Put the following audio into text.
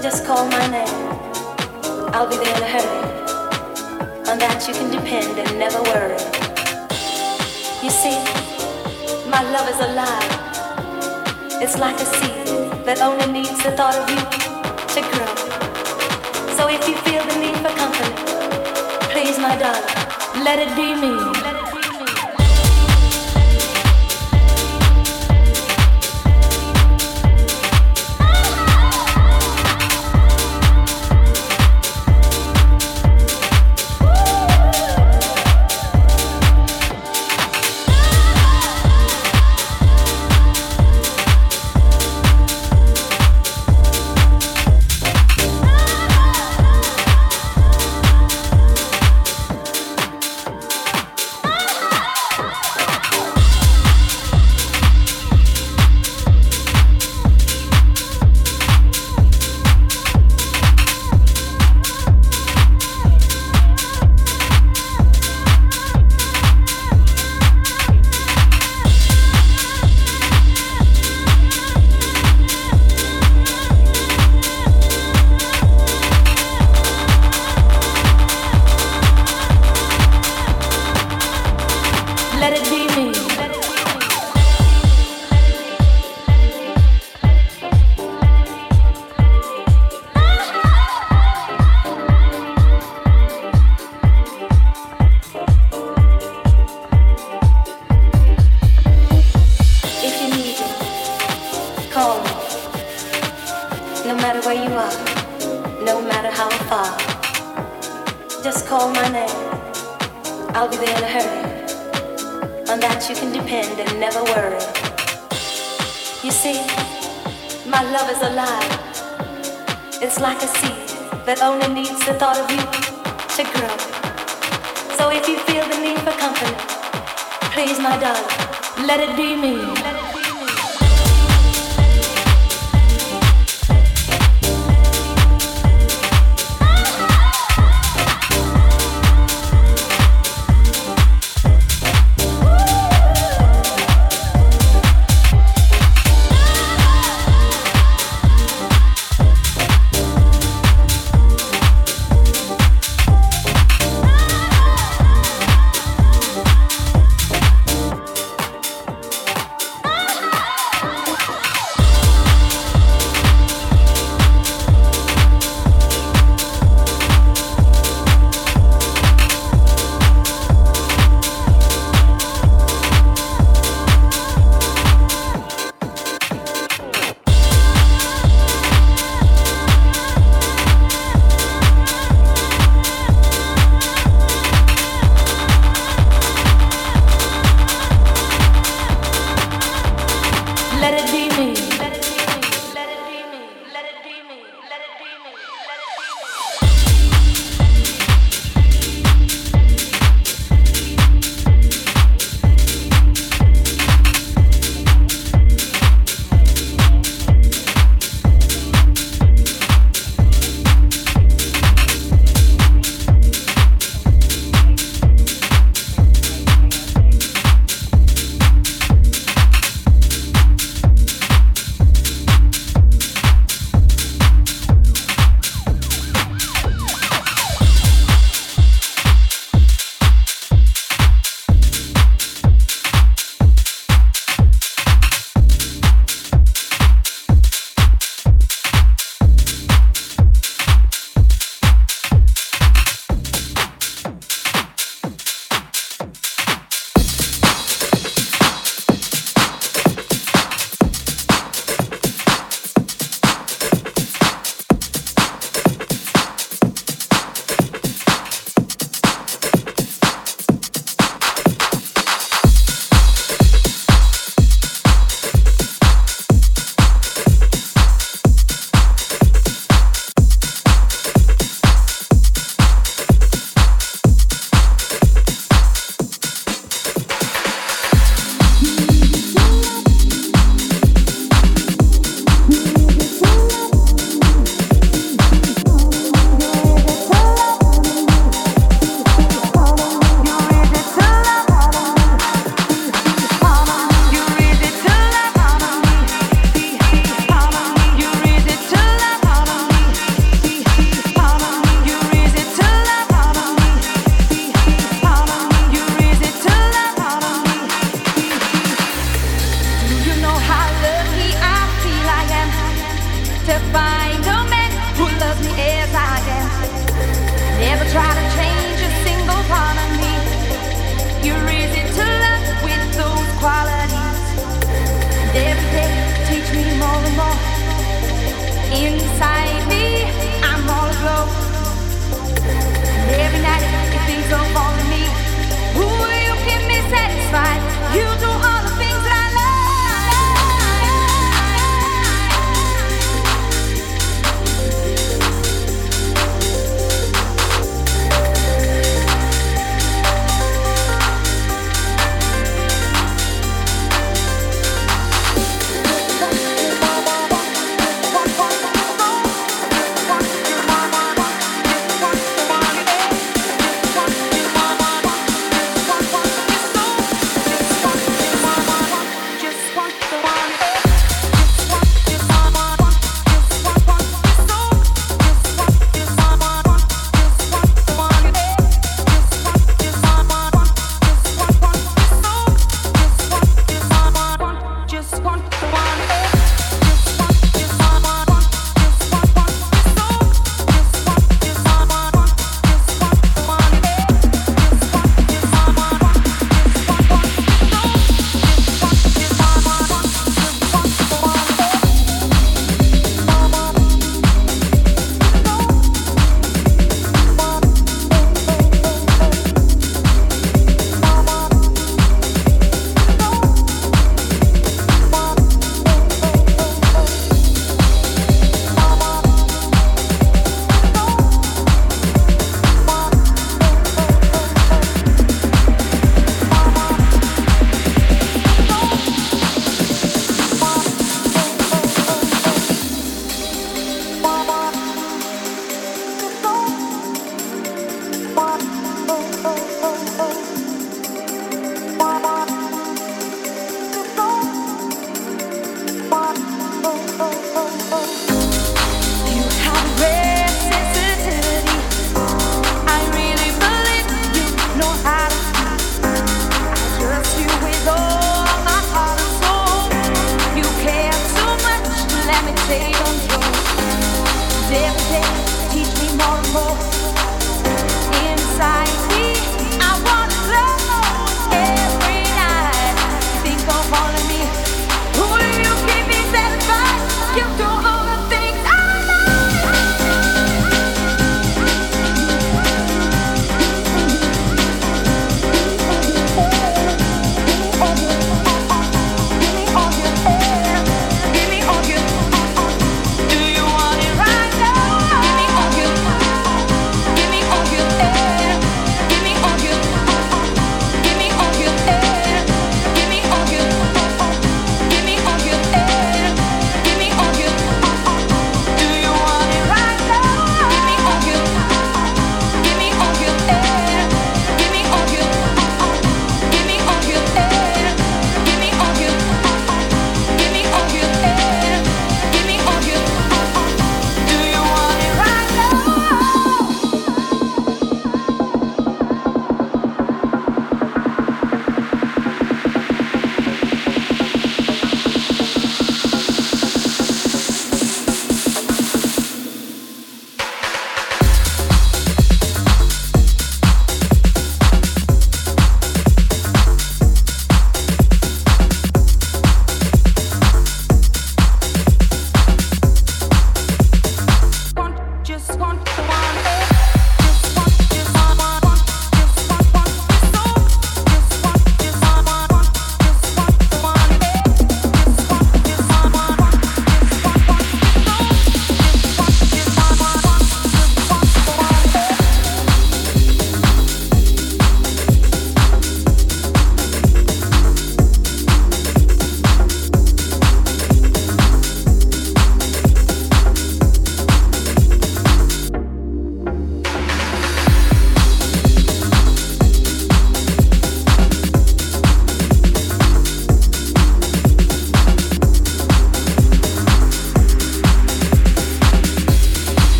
Just call my name. I'll be there in a hurry. On that you can depend and never worry. You see, my love is alive. It's like a seed that only needs the thought of you to grow. So if you feel the need for company, please, my darling, let it be me.